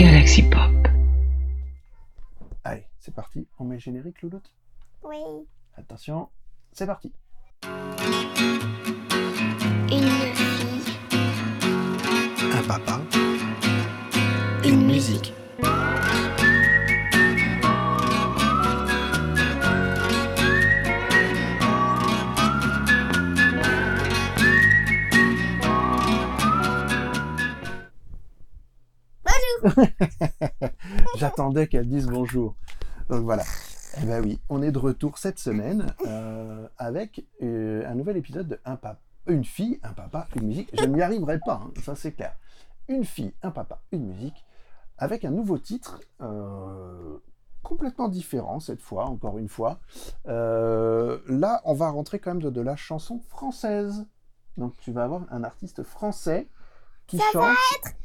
Galaxy Pop. Allez, c'est parti. On met le générique, Louloute Oui. Attention, c'est parti. Une fille. Un papa. Une musique. J'attendais qu'elle dise bonjour. Donc voilà. Eh ben oui, on est de retour cette semaine euh, avec euh, un nouvel épisode de un papa, une fille, un papa, une musique. Je n'y arriverai pas, hein, ça c'est clair. Une fille, un papa, une musique, avec un nouveau titre euh, complètement différent cette fois, encore une fois. Là, on va rentrer quand même de, de la chanson française. Donc tu vas avoir un artiste français qui Ça chante. Poupoutac.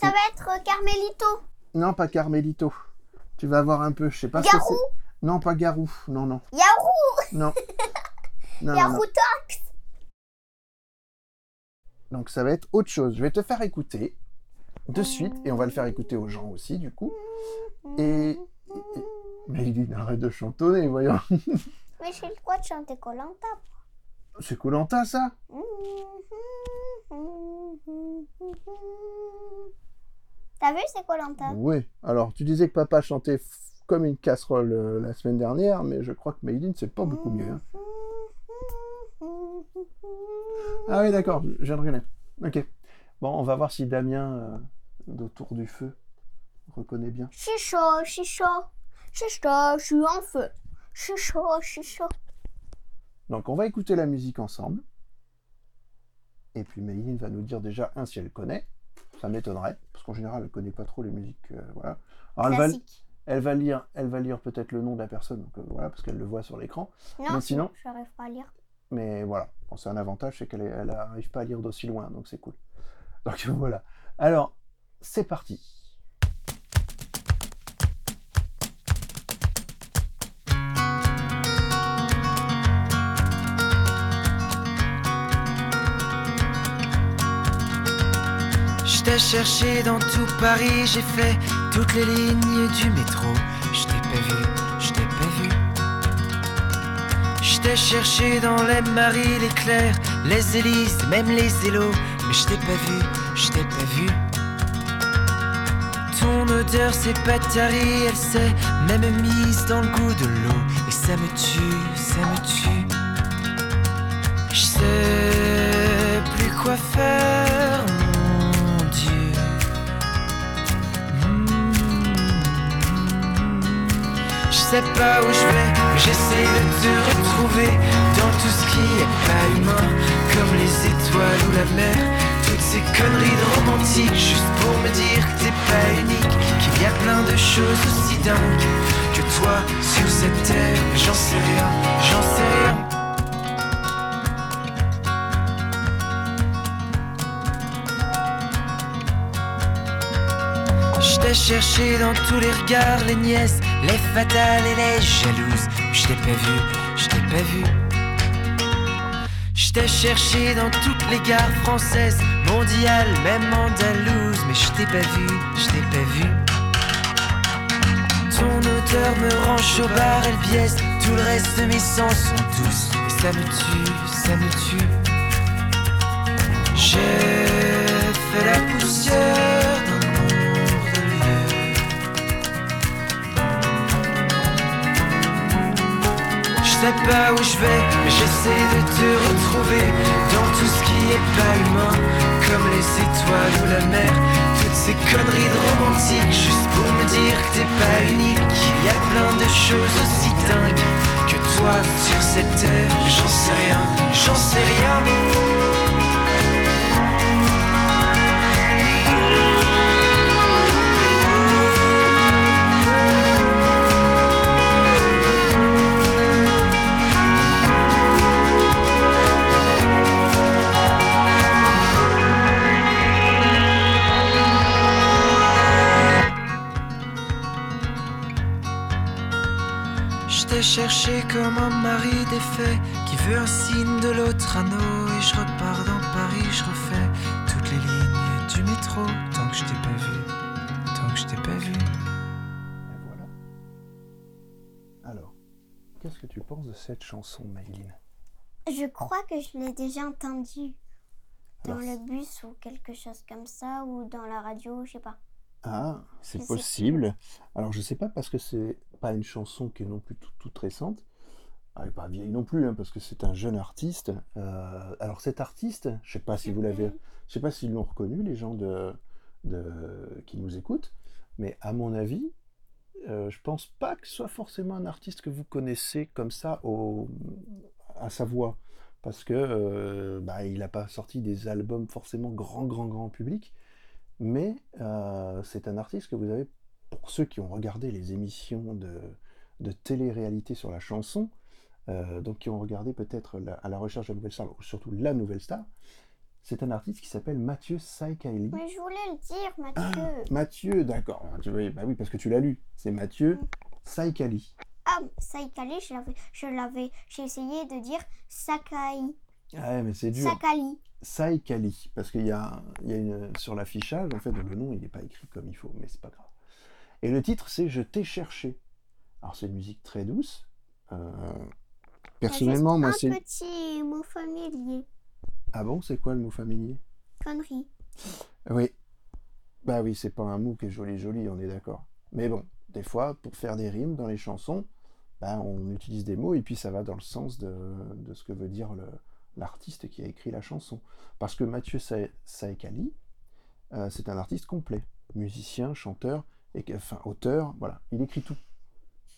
Ça va être euh, Carmelito. Non, pas Carmelito. Tu vas voir un peu, je sais pas ce que Garou. c'est. Non, pas Garou. Non, non, Yarou. non. Non, non, non. Yaroutox. Donc ça va être autre chose. Je vais te faire écouter de suite et on va le faire écouter aux gens aussi du coup. Et, et- mais il arrête de chantonner, voyons. Mais j'ai le droit de chanter Colanta. C'est Colanta ça? T'as vu, c'est Colanta Oui. Alors tu disais que papa chantait comme une casserole euh, la semaine dernière, mais je crois que Maïline c'est pas beaucoup mieux. hein. Ah oui, d'accord, je viens de reconnaître. Ok. Bon, on va voir si Damien, euh, d'Autour du Feu, reconnaît bien. Je suis chaud, je suis chaud. Je suis chaud, je suis en feu. Je suis chaud, je suis chaud. Donc on va écouter la musique ensemble. Et puis Maïline va nous dire déjà, un, si elle connaît. Ça m'étonnerait, parce qu'en général, elle connaît pas trop les musiques. euh, voilà. Alors, elle va, Classique. elle va lire, elle va lire peut-être le nom de la personne, donc, euh, voilà, parce qu'elle le voit sur l'écran. Non, Mais sinon- je n'arrive pas à lire. Mais voilà, Bon, c'est un avantage, c'est qu'elle n'arrive pas à lire d'aussi loin, donc c'est cool. Donc voilà. Alors, c'est parti. T'ai cherché dans tout Paris, j'ai fait toutes les lignes du métro. Je t'ai pas vu, je t'ai pas vu. Je cherché dans les maris, les clairs, les hélices, même les élos. Mais je t'ai pas vu, je t'ai pas vu. Ton odeur s'est pas tarie, elle s'est même mise dans le goût de l'eau. Et ça me tue, ça me tue. Je sais plus quoi faire, sais pas où je vais, j'essaie de te retrouver dans tout ce qui est pas humain, comme les étoiles ou la mer. Toutes ces conneries de romantique, juste pour me dire que t'es pas unique, qu'il y a plein de choses aussi dingues que toi sur cette terre. J'en sais rien, j'en sais rien. Je t'ai cherché dans tous les regards, les nièces, les fatales et les jalouses. Je t'ai pas vu, je t'ai pas vu. Je t'ai cherché dans toutes les gares françaises, mondiales, même andalouses. Mais je t'ai pas vu, je t'ai pas vu. Ton odeur me rend chaubard, elle biaise. Tout le reste de mes sens sont douces. Et ça me tue, ça me tue. J'ai fait la poussière sais pas où je vais, mais j'essaie de te retrouver dans tout ce qui est pas humain, comme les étoiles ou la mer. Toutes ces conneries de romantique, juste pour me dire que t'es pas unique. Y a plein de choses aussi dingues que toi sur cette terre. J'en sais rien, j'en sais rien. comme un mari défait qui veut un signe de l'autre anneau. Et je repars dans Paris, je refais toutes les lignes du métro. Tant que je t'ai pas vu, tant que je t'ai pas vu. Et voilà. Alors, qu'est-ce que tu penses de cette chanson, Maïline? Je crois que je l'ai déjà entendue. Dans le bus ou quelque chose comme ça, ou dans la radio, je sais pas. Ah, c'est possible. Alors je sais pas parce que c'est pas une chanson qui est non plus toute, toute récente. Elle n'est pas vieille non plus, hein, parce que c'est un jeune artiste. Euh, alors, cet artiste, je sais pas si vous l'avez, je sais pas s'ils l'ont reconnu, les gens de, de- qui nous écoutent, mais à mon avis, euh, je pense pas que ce soit forcément un artiste que vous connaissez comme ça au, à sa voix, parce que euh, bah, il n'a pas sorti des albums forcément grand, grand, grand public, mais euh, c'est un artiste que vous avez, pour ceux qui ont regardé les émissions de, de télé-réalité sur la chanson, euh, donc qui ont regardé peut-être à la recherche de la nouvelle star, ou surtout la nouvelle star, c'est un artiste qui s'appelle Mathieu Saïkaili. Mais je voulais le dire, Mathieu. Mathieu, d'accord. Tu vois, bah oui, parce que tu l'as lu. C'est Mathieu Saïkali. Ah, Saïkali, je l'avais, j'ai essayé de dire Sakai, Ouais, mais c'est dur. Sakali. Saïkali. Parce qu'il y a, il y a une, sur l'affichage, en fait, le nom, il n'est pas écrit comme il faut, mais c'est pas grave. Et le titre, c'est Je t'ai cherché. Alors, c'est une musique très douce. Euh, personnellement, moi, un c'est. petit mot familier, Ah bon, c'est quoi le mot familier? Connerie. Oui. Bah oui, c'est pas un mot qui est joli joli, on est d'accord. Mais bon, des fois, pour faire des rimes dans les chansons, bah, on utilise des mots et puis ça va dans le sens de, de ce que veut dire le- l'artiste qui a écrit la chanson. Parce que Mathieu Sa- Saekali, euh, c'est un artiste complet. Musicien, chanteur, et, enfin auteur, voilà. Il écrit tout.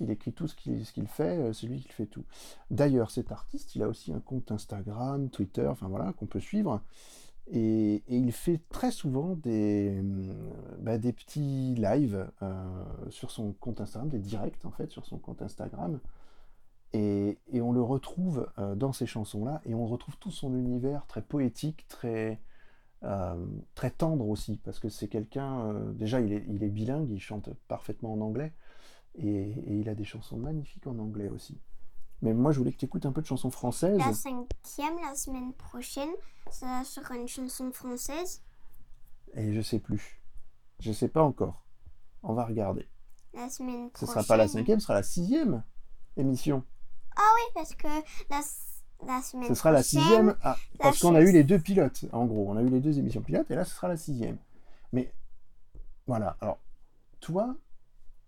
Il écrit tout ce qu'il fait, euh, c'est lui qui fait tout. D'ailleurs, cet artiste, il a aussi un compte Instagram, Twitter, enfin voilà, qu'on peut suivre. Et, il fait très souvent des, hum, bah, petits lives euh, sur son compte Instagram, des directs en fait sur son compte Instagram. Et, et on le retrouve euh, dans ces chansons-là, et on retrouve tout son univers très poétique, très, euh, très tendre aussi, parce que c'est quelqu'un, euh, déjà il est, il est bilingue, il chante parfaitement en anglais, et, et il a des chansons magnifiques en anglais aussi. Mais moi je voulais que tu écoutes un peu de chansons françaises. La cinquième, la semaine prochaine, ça sera une chanson française. Et je sais plus. Je sais pas encore. On va regarder. La semaine Ce prochaine. sera pas la cinquième, ce sera la sixième émission. Oui, parce que la, la semaine Ce sera la sixième. ah, la parce qu'on a eu les deux pilotes, en gros. On a eu les deux émissions pilotes et là, ce sera la sixième. Mais voilà. Alors, toi,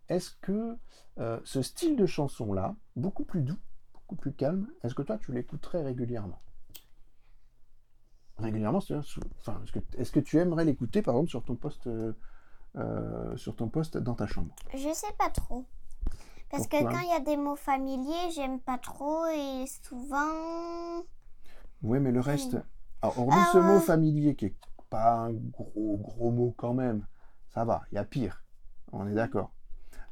est-ce que euh, ce style de chanson-là, beaucoup plus doux, beaucoup plus calme, est-ce que toi, tu l'écoutes très régulièrement? Régulièrement, c'est-à-dire, enfin, est-ce que, est-ce que tu aimerais l'écouter, par exemple, sur ton poste, euh, euh, sur ton poste dans ta chambre? Je sais pas trop. Parce que quand il y a des mots familiers, j'aime pas trop et souvent. Oui, mais le reste. Alors, hormis Ah ce mot familier qui est pas un gros gros mot quand même, ça va, il y a pire. On est d'accord.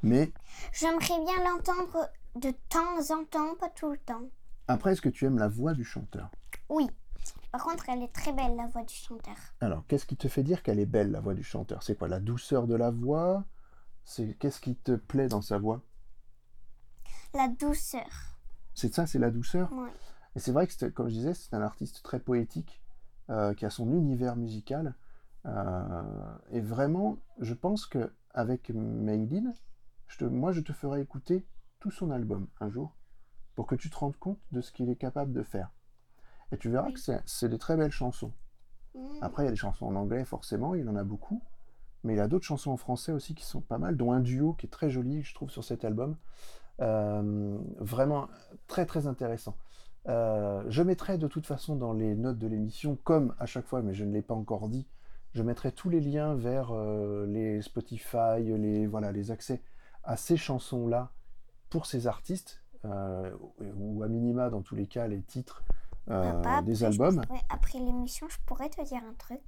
Mais J'aimerais bien l'entendre de temps en temps, pas tout le temps. après, est-ce que tu aimes la voix du chanteur? Oui. Par contre, elle est très belle, la voix du chanteur. Alors, qu'est-ce qui te fait dire qu'elle est belle, la voix du chanteur? C'est quoi La douceur de la voix? C'est qu'est-ce qui te plaît dans sa voix? La douceur. C'est ça, c'est la douceur Oui. Et c'est vrai que, comme je disais, c'est un artiste très poétique, euh, qui a son univers musical. euh, et vraiment, je pense que avec Maylin, je te, moi, je te ferai écouter tout son album un jour, pour que tu te rendes compte de ce qu'il est capable de faire. Et tu verras Oui. que c'est des très belles chansons. Mm. Après, il y a des chansons en anglais, forcément, il en a beaucoup. Mais il y a d'autres chansons en français aussi qui sont pas mal, dont un duo qui est très joli, je trouve, sur cet album. Euh, vraiment très très intéressant. Euh, je mettrai de toute façon dans les notes de l'émission, comme à chaque fois, mais je ne l'ai pas encore dit, je mettrai tous les liens vers euh, les Spotify, les, voilà, les accès à ces chansons-là pour ces artistes, euh, ou à minima dans tous les cas les titres euh, Papa, des après, albums. pourrais- après l'émission, je pourrais te dire un truc.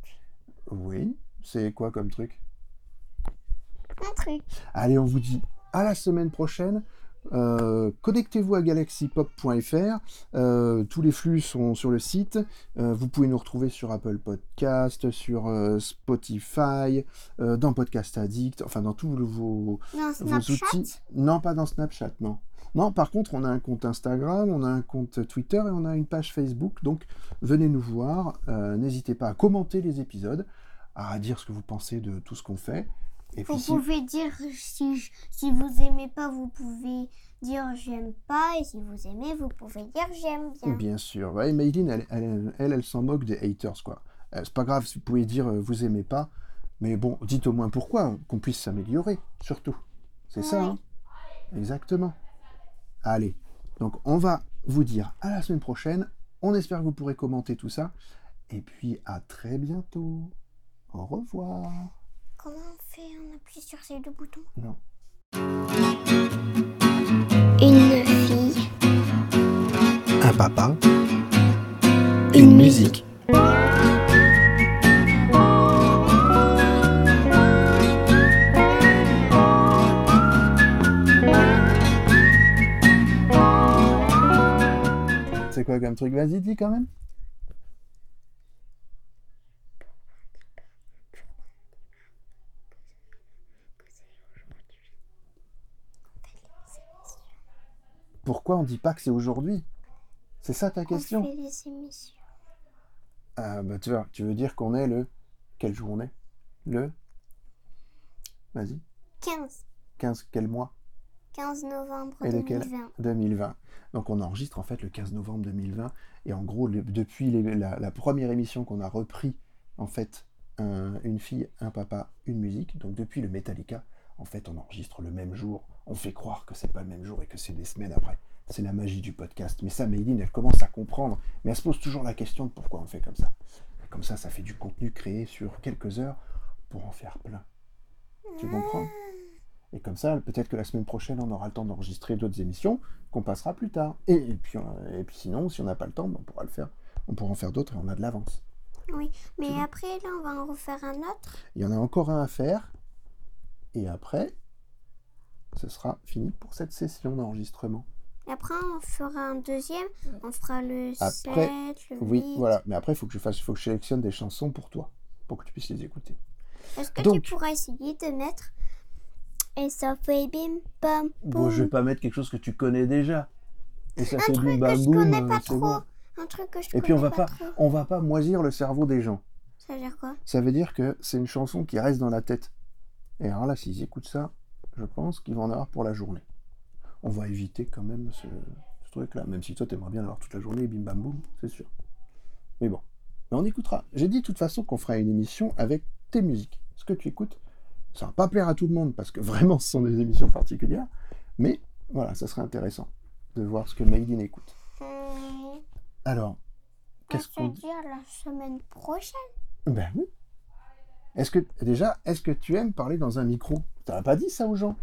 Oui, c'est quoi comme truc? Un truc. Allez, on vous dit à la semaine prochaine. Euh, Connectez-vous à galaxypop.fr. Euh, tous les flux sont sur le site. Euh, vous pouvez nous retrouver sur Apple Podcast, sur Spotify, dans Podcast Addict, enfin dans tous vos, Dans vos outils. Non, pas dans Snapchat, non. Non, par contre, on a un compte Instagram, on a un compte Twitter et on a une page Facebook. Donc, venez nous voir. N'hésitez pas à commenter les épisodes, à dire ce que vous pensez de tout ce qu'on fait. Et Vous si- pouvez dire si, vous aimez pas, vous pouvez dire j'aime pas. Et si vous aimez, vous pouvez dire j'aime bien. Bien sûr. Ouais, Mayline, elle, elle, elle, elle s'en moque des haters, quoi. Euh, c'est pas grave si vous pouvez dire euh, vous aimez pas, mais bon, dites au moins pourquoi, hein, qu'on puisse s'améliorer, surtout. C'est ça, hein Exactement. Allez, donc on va vous dire à la semaine prochaine. On espère que vous pourrez commenter tout ça. Et puis à très bientôt. Au revoir. Comment on fait On appuie sur ces deux boutons? Non. Une fille. Un papa. Une musique. C'est quoi comme truc? Vas-y, dis quand même. Pourquoi on dit pas que c'est aujourd'hui? C'est ça ta question? On fait les émissions. Ah bah tu vois, tu veux dire qu'on est le... Quel jour on est? Le... Vas-y. 15. 15, quel mois? 15 novembre Et lequel? 2020. 2020. Donc on enregistre en fait le 15 novembre 2020 et en gros le- depuis les- la, la première émission qu'on a repris en fait un- une fille, un papa, une musique. Donc depuis le Metallica, en fait on enregistre le même jour. On fait croire que c'est pas le même jour et que c'est des semaines après. C'est la magie du podcast. Mais ça, Mayline, elle commence à comprendre, mais elle se pose toujours la question de pourquoi on fait comme ça. Et comme ça, ça fait du contenu créé sur quelques heures pour en faire plein. Tu comprends? Et comme ça, peut-être que la semaine prochaine, on aura le temps d'enregistrer d'autres émissions qu'on passera plus tard. Et, et puis, et puis sinon, si on n'a pas le temps, ben, on pourra le faire. On pourra en faire d'autres et on a de l'avance. Oui, mais après, là, on va en refaire un autre? Il y en a encore un à faire. Et après, ce sera fini pour cette session d'enregistrement. Et après, on fera un deuxième. On fera le Après, 7, le Oui, 8. voilà. Mais après, il faut que je fasse, faut que je sélectionne des chansons pour toi, pour que tu puisses les écouter. Est-ce que Donc- tu pourras essayer de mettre Et ça fait bim bam Bon, je vais pas mettre quelque chose que tu connais déjà. Et ça Un fait truc que bam je boum, connais pas trop. bon. Un truc que je Et puis on va pas, on va pas moisir le cerveau des gens. Ça veut dire quoi? Ça veut dire que c'est une chanson qui reste dans la tête. Et alors là, s'ils écoutent ça, je pense qu'ils vont en avoir pour la journée. On va éviter quand même ce, ce truc-là, même si toi, t'aimerais bien l'avoir toute la journée, bim bam boum, c'est sûr. Mais bon, mais on écoutera. J'ai dit de toute façon qu'on fera une émission avec tes musiques. Ce que tu écoutes, ça va pas plaire à tout le monde parce que vraiment, ce sont des émissions particulières. Mais voilà, ça serait intéressant de voir ce que Maïdine écoute. Alors, qu'est-ce qu'on dit à la semaine prochaine. Ben oui. Est-ce que déjà, est-ce que tu aimes parler dans un micro? T'as pas dit ça aux gens?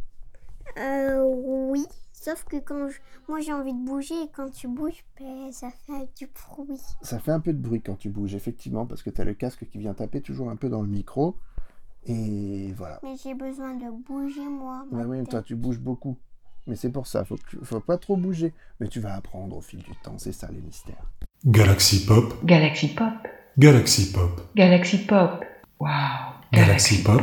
Euh, oui. Sauf que quand je- moi j'ai envie de bouger et quand tu bouges, ben, ça fait du bruit. Ça fait un peu de bruit quand tu bouges, effectivement, parce que t'as le casque qui vient taper toujours un peu dans le micro. Et voilà. Mais j'ai besoin de bouger moi. Ben oui, mais toi tu bouges beaucoup. Mais c'est pour ça, faut, que faut pas trop bouger. Mais tu vas apprendre au fil du temps, c'est ça les mystères. Galaxy Pop, Galaxy Pop. Galaxy Pop, Galaxy Pop. Wow. Galaxy Pop.